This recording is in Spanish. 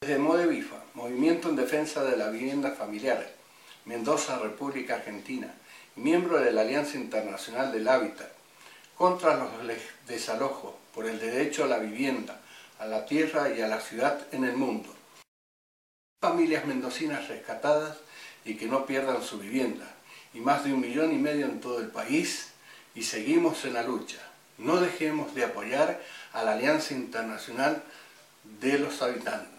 Desde Modevifa, Movimiento en Defensa de la Vivienda Familiar, Mendoza, República Argentina, miembro de la Alianza Internacional del Hábitat, contra los desalojos, por el derecho a la vivienda, a la tierra y a la ciudad en el mundo. Familias mendocinas rescatadas y que no pierdan su vivienda, y más de un millón y medio en todo el país, y seguimos en la lucha. No dejemos de apoyar a la Alianza Internacional de los Habitantes.